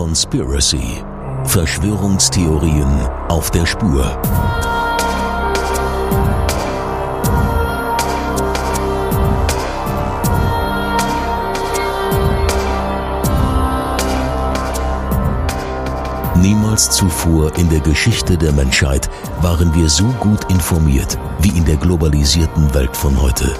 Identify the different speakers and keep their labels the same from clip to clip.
Speaker 1: Conspiracy. Verschwörungstheorien auf der Spur. Niemals zuvor in der Geschichte der Menschheit waren wir so gut informiert wie in der globalisierten Welt von heute.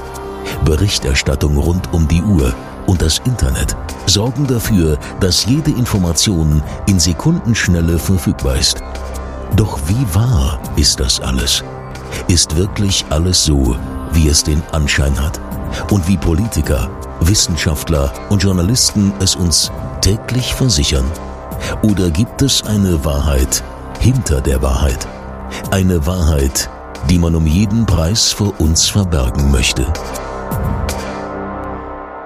Speaker 1: Berichterstattung rund um die Uhr und das Internet sorgen dafür, dass jede Information in Sekundenschnelle verfügbar ist. Doch wie wahr ist das alles? Ist wirklich alles so, wie es den Anschein hat? Und wie Politiker, Wissenschaftler und Journalisten es uns täglich versichern? Oder gibt es eine Wahrheit hinter der Wahrheit? Eine Wahrheit, die man um jeden Preis vor uns verbergen möchte.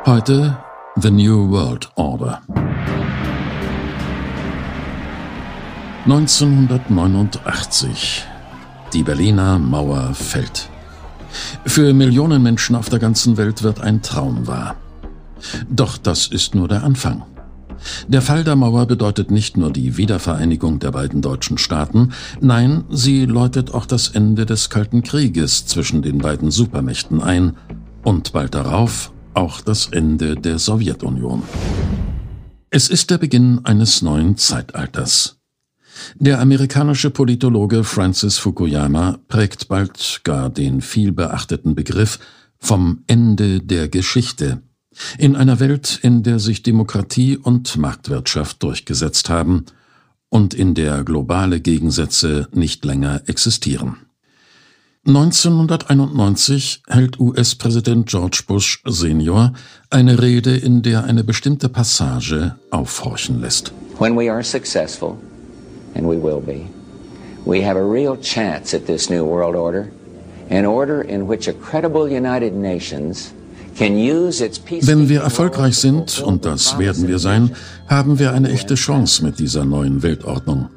Speaker 2: Heute The New World Order. 1989. Die Berliner Mauer fällt. Für Millionen Menschen auf der ganzen Welt wird ein Traum wahr. Doch das ist nur der Anfang. Der Fall der Mauer bedeutet nicht nur die Wiedervereinigung der beiden deutschen Staaten, nein, sie läutet auch das Ende des Kalten Krieges zwischen den beiden Supermächten ein und bald darauf auch das Ende der Sowjetunion. Es ist der Beginn eines neuen Zeitalters. Der amerikanische Politologe Francis Fukuyama prägt bald gar den vielbeachteten Begriff vom Ende der Geschichte in einer Welt, in der sich Demokratie und Marktwirtschaft durchgesetzt haben und in der globale Gegensätze nicht länger existieren. 1991 hält US-Präsident George Bush Senior eine Rede, in der eine bestimmte Passage aufhorchen lässt.
Speaker 3: When we are successful, and we will be, we have a real chance at this new world order, an order in which a credible United Nations wenn wir erfolgreich sind, und das werden wir sein, haben wir eine echte Chance mit dieser neuen Weltordnung.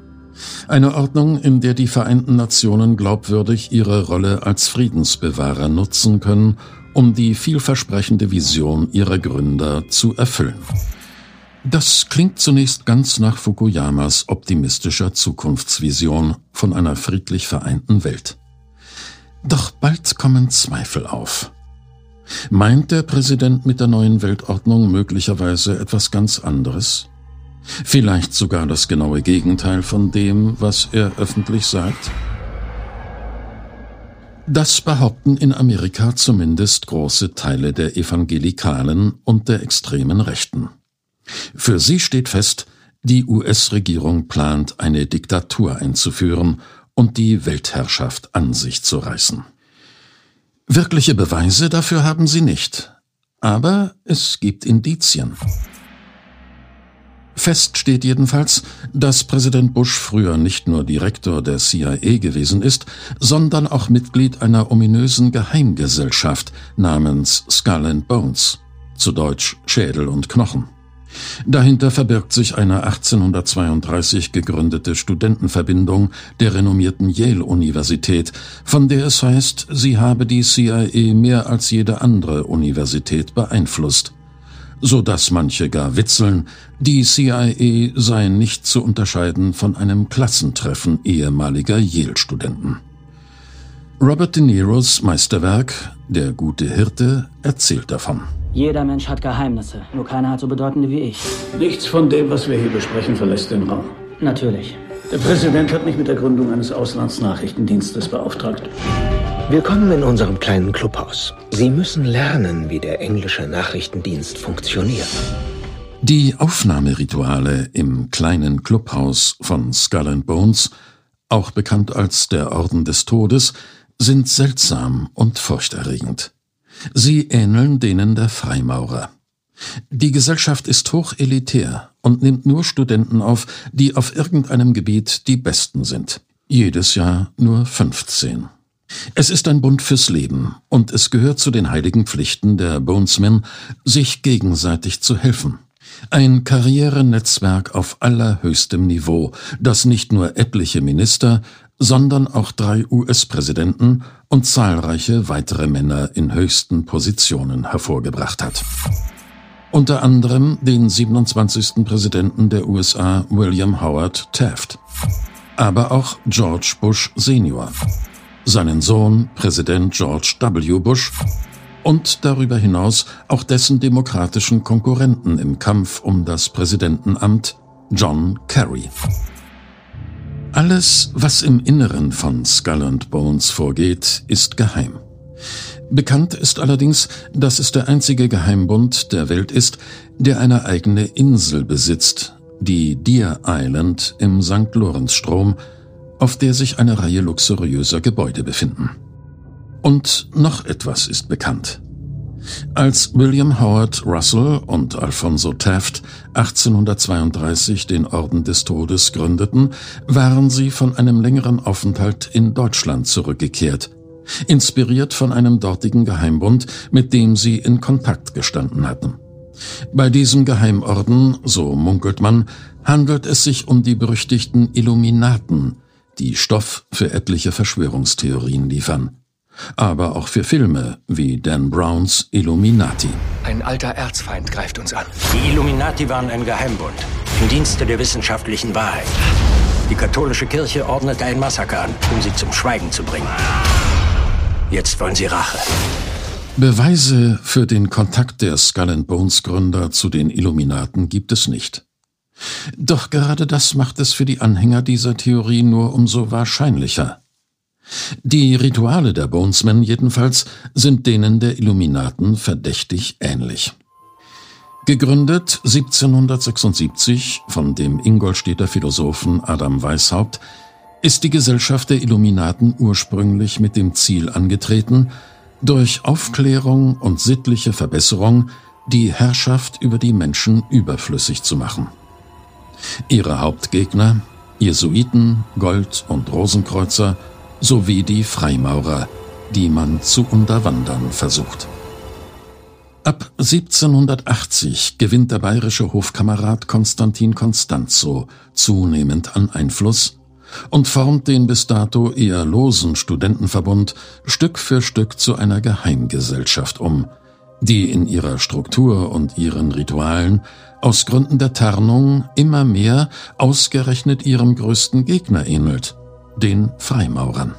Speaker 3: Eine Ordnung, in der die Vereinten Nationen glaubwürdig ihre Rolle als Friedensbewahrer nutzen können, um die vielversprechende Vision ihrer Gründer zu erfüllen. Das klingt zunächst ganz nach Fukuyamas optimistischer Zukunftsvision von einer friedlich vereinten Welt. Doch bald kommen Zweifel auf. Meint der Präsident mit der neuen Weltordnung möglicherweise etwas ganz anderes? Vielleicht sogar das genaue Gegenteil von dem, was er öffentlich sagt? Das behaupten in Amerika zumindest große Teile der Evangelikalen und der extremen Rechten. Für sie steht fest, die US-Regierung plant, eine Diktatur einzuführen und die Weltherrschaft an sich zu reißen. Wirkliche Beweise dafür haben sie nicht, aber es gibt Indizien. Fest steht jedenfalls, dass Präsident Bush früher nicht nur Direktor der CIA gewesen ist, sondern auch Mitglied einer ominösen Geheimgesellschaft namens Skull and Bones, zu Deutsch Schädel und Knochen. Dahinter verbirgt sich eine 1832 gegründete Studentenverbindung der renommierten Yale-Universität, von der es heißt, sie habe die CIA mehr als jede andere Universität beeinflusst so dass manche gar witzeln, die CIA sei nicht zu unterscheiden von einem Klassentreffen ehemaliger Yale-Studenten. Robert De Niros Meisterwerk Der gute Hirte erzählt davon.
Speaker 4: Jeder Mensch hat Geheimnisse, nur keiner hat so bedeutende wie ich.
Speaker 5: Nichts von dem, was wir hier besprechen, verlässt den Raum.
Speaker 4: Natürlich.
Speaker 5: Der Präsident hat mich mit der Gründung eines Auslandsnachrichtendienstes beauftragt.
Speaker 6: Willkommen in unserem kleinen Clubhaus. Sie müssen lernen, wie der englische Nachrichtendienst funktioniert.
Speaker 2: Die Aufnahmerituale im kleinen Clubhaus von Skull and Bones, auch bekannt als der Orden des Todes, sind seltsam und furchterregend. Sie ähneln denen der Freimaurer. Die Gesellschaft ist hochelitär und nimmt nur Studenten auf, die auf irgendeinem Gebiet die Besten sind. Jedes Jahr nur 15. Es ist ein Bund fürs Leben und es gehört zu den heiligen Pflichten der Bonesmen, sich gegenseitig zu helfen. Ein Karrierenetzwerk auf allerhöchstem Niveau, das nicht nur etliche Minister, sondern auch drei US-Präsidenten und zahlreiche weitere Männer in höchsten Positionen hervorgebracht hat. Unter anderem den 27. Präsidenten der USA William Howard Taft, aber auch George Bush Senior, seinen Sohn Präsident George W. Bush und darüber hinaus auch dessen demokratischen Konkurrenten im Kampf um das Präsidentenamt John Kerry. Alles, was im Inneren von Skull and Bones vorgeht, ist geheim. Bekannt ist allerdings, dass es der einzige Geheimbund der Welt ist, der eine eigene Insel besitzt, die Deer Island im St. Lorenzstrom, auf der sich eine Reihe luxuriöser Gebäude befinden. Und noch etwas ist bekannt. Als William Howard Russell und Alfonso Taft 1832 den Orden des Todes gründeten, waren sie von einem längeren Aufenthalt in Deutschland zurückgekehrt, inspiriert von einem dortigen Geheimbund, mit dem sie in Kontakt gestanden hatten. Bei diesem Geheimorden, so munkelt man, handelt es sich um die berüchtigten Illuminaten, die Stoff für etliche Verschwörungstheorien liefern aber auch für Filme wie Dan Browns Illuminati.
Speaker 7: Ein alter Erzfeind greift uns an.
Speaker 8: Die Illuminati waren ein Geheimbund im Dienste der wissenschaftlichen Wahrheit. Die katholische Kirche ordnete ein Massaker an, um sie zum Schweigen zu bringen. Jetzt wollen sie Rache.
Speaker 2: Beweise für den Kontakt der Skull and Bones Gründer zu den Illuminaten gibt es nicht. Doch gerade das macht es für die Anhänger dieser Theorie nur umso wahrscheinlicher. Die Rituale der Bonesmen jedenfalls sind denen der Illuminaten verdächtig ähnlich. Gegründet 1776 von dem Ingolstädter Philosophen Adam Weishaupt, ist die Gesellschaft der Illuminaten ursprünglich mit dem Ziel angetreten, durch Aufklärung und sittliche Verbesserung die Herrschaft über die Menschen überflüssig zu machen. Ihre Hauptgegner, Jesuiten, Gold- und Rosenkreuzer, sowie die Freimaurer, die man zu unterwandern versucht. Ab 1780 gewinnt der bayerische Hofkamerad Konstantin Constanzo zunehmend an Einfluss und formt den bis dato eher losen Studentenverbund Stück für Stück zu einer Geheimgesellschaft um, die in ihrer Struktur und ihren Ritualen aus Gründen der Tarnung immer mehr ausgerechnet ihrem größten Gegner ähnelt, den Freimaurern.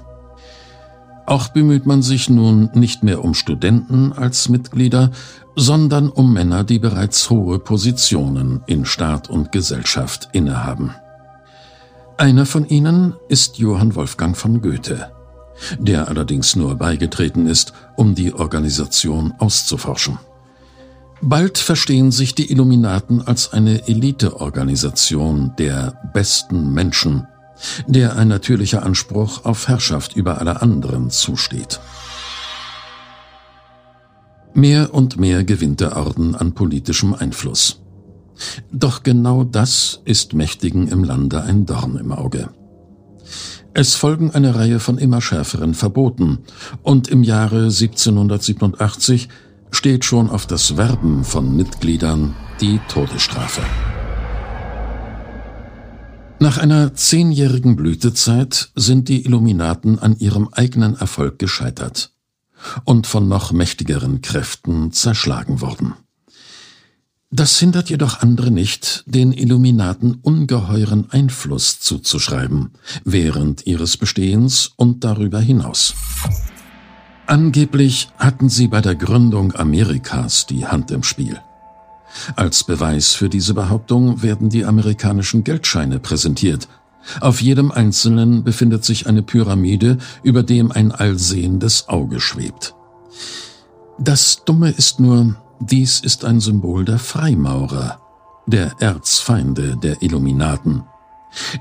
Speaker 2: Auch bemüht man sich nun nicht mehr um Studenten als Mitglieder, sondern um Männer, die bereits hohe Positionen in Staat und Gesellschaft innehaben. Einer von ihnen ist Johann Wolfgang von Goethe, der allerdings nur beigetreten ist, um die Organisation auszuforschen. Bald verstehen sich die Illuminaten als eine Eliteorganisation der besten Menschen, der ein natürlicher Anspruch auf Herrschaft über alle anderen zusteht. Mehr und mehr gewinnt der Orden an politischem Einfluss. Doch genau das ist Mächtigen im Lande ein Dorn im Auge. Es folgen eine Reihe von immer schärferen Verboten, und im Jahre 1787 steht schon auf das Werben von Mitgliedern die Todesstrafe. Nach einer zehnjährigen Blütezeit sind die Illuminaten an ihrem eigenen Erfolg gescheitert und von noch mächtigeren Kräften zerschlagen worden. Das hindert jedoch andere nicht, den Illuminaten ungeheuren Einfluss zuzuschreiben, während ihres Bestehens und darüber hinaus. Angeblich hatten sie bei der Gründung Amerikas die Hand im Spiel. Als Beweis für diese Behauptung werden die amerikanischen Geldscheine präsentiert. Auf jedem einzelnen befindet sich eine Pyramide, über dem ein allsehendes Auge schwebt. Das Dumme ist nur, dies ist ein Symbol der Freimaurer, der Erzfeinde der Illuminaten,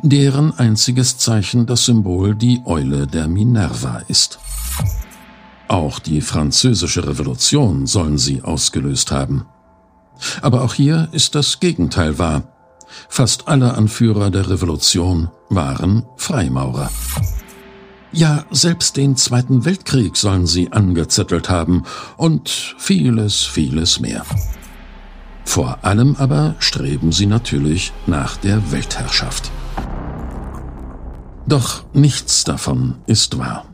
Speaker 2: deren einziges Zeichen das Symbol die Eule der Minerva ist. Auch die französische Revolution sollen sie ausgelöst haben. Aber auch hier ist das Gegenteil wahr. Fast alle Anführer der Revolution waren Freimaurer. Ja, selbst den Zweiten Weltkrieg sollen sie angezettelt haben und vieles, vieles mehr. Vor allem aber streben sie natürlich nach der Weltherrschaft. Doch nichts davon ist wahr.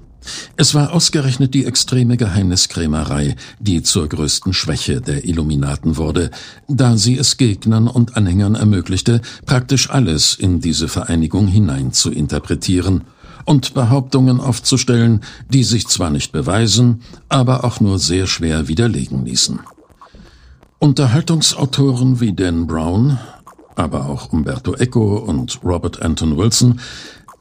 Speaker 2: Es war ausgerechnet die extreme Geheimniskrämerei, die zur größten Schwäche der Illuminaten wurde, da sie es Gegnern und Anhängern ermöglichte, praktisch alles in diese Vereinigung hinein zu interpretieren und Behauptungen aufzustellen, die sich zwar nicht beweisen, aber auch nur sehr schwer widerlegen ließen. Unterhaltungsautoren wie Dan Brown, aber auch Umberto Eco und Robert Anton Wilson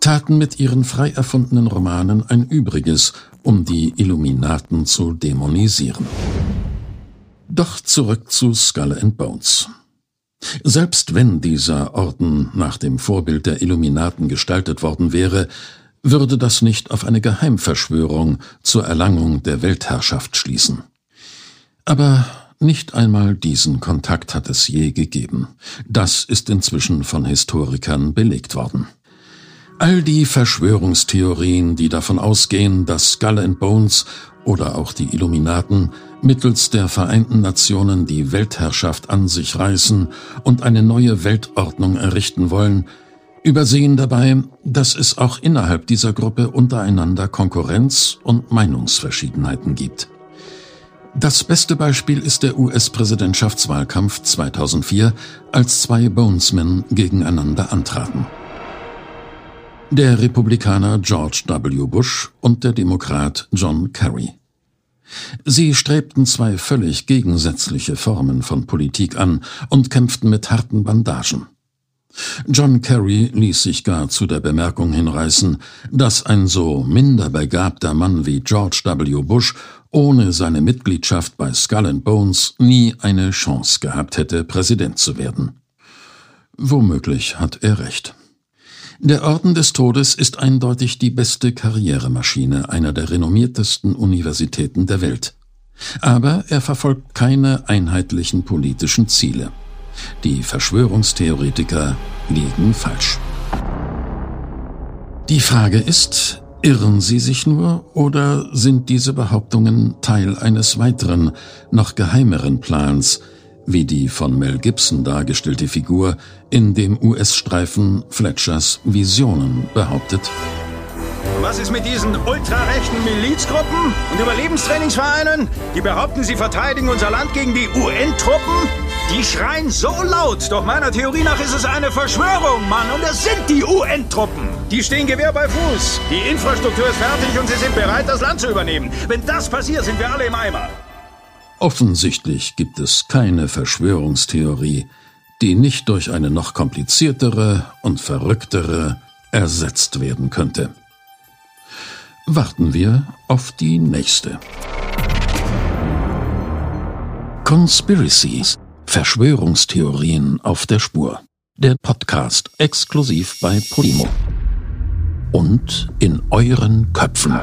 Speaker 2: taten mit ihren frei erfundenen Romanen ein Übriges, um die Illuminaten zu dämonisieren. Doch zurück zu Skull and Bones. Selbst wenn dieser Orden nach dem Vorbild der Illuminaten gestaltet worden wäre, würde das nicht auf eine Geheimverschwörung zur Erlangung der Weltherrschaft schließen. Aber nicht einmal diesen Kontakt hat es je gegeben. Das ist inzwischen von Historikern belegt worden. All die Verschwörungstheorien, die davon ausgehen, dass Skull and Bones oder auch die Illuminaten mittels der Vereinten Nationen die Weltherrschaft an sich reißen und eine neue Weltordnung errichten wollen, übersehen dabei, dass es auch innerhalb dieser Gruppe untereinander Konkurrenz und Meinungsverschiedenheiten gibt. Das beste Beispiel ist der US-Präsidentschaftswahlkampf 2004, als zwei Bonesmen gegeneinander antraten. Der Republikaner George W. Bush und der Demokrat John Kerry. Sie strebten zwei völlig gegensätzliche Formen von Politik an und kämpften mit harten Bandagen. John Kerry ließ sich gar zu der Bemerkung hinreißen, dass ein so minder begabter Mann wie George W. Bush ohne seine Mitgliedschaft bei Skull and Bones nie eine Chance gehabt hätte, Präsident zu werden. Womöglich hat er recht. Der Orden des Todes ist eindeutig die beste Karrieremaschine einer der renommiertesten Universitäten der Welt. Aber er verfolgt keine einheitlichen politischen Ziele. Die Verschwörungstheoretiker liegen falsch. Die Frage ist, irren sie sich nur oder sind diese Behauptungen Teil eines weiteren, noch geheimeren Plans, wie die von Mel Gibson dargestellte Figur in dem US-Streifen Fletchers Visionen behauptet.
Speaker 9: Was ist mit diesen ultrarechten Milizgruppen und Überlebenstrainingsvereinen? Die behaupten, sie verteidigen unser Land gegen die UN-Truppen? Die schreien so laut, doch meiner Theorie nach ist es eine Verschwörung, Mann. Und es sind die UN-Truppen. Die stehen Gewehr bei Fuß. Die Infrastruktur ist fertig und sie sind bereit, das Land zu übernehmen. Wenn das passiert, sind wir alle im Eimer.
Speaker 2: Offensichtlich gibt es keine Verschwörungstheorie, die nicht durch eine noch kompliziertere und verrücktere ersetzt werden könnte. Warten wir auf die nächste. Conspiracies, Verschwörungstheorien auf der Spur. Der Podcast exklusiv bei Podimo. Und in euren Köpfen.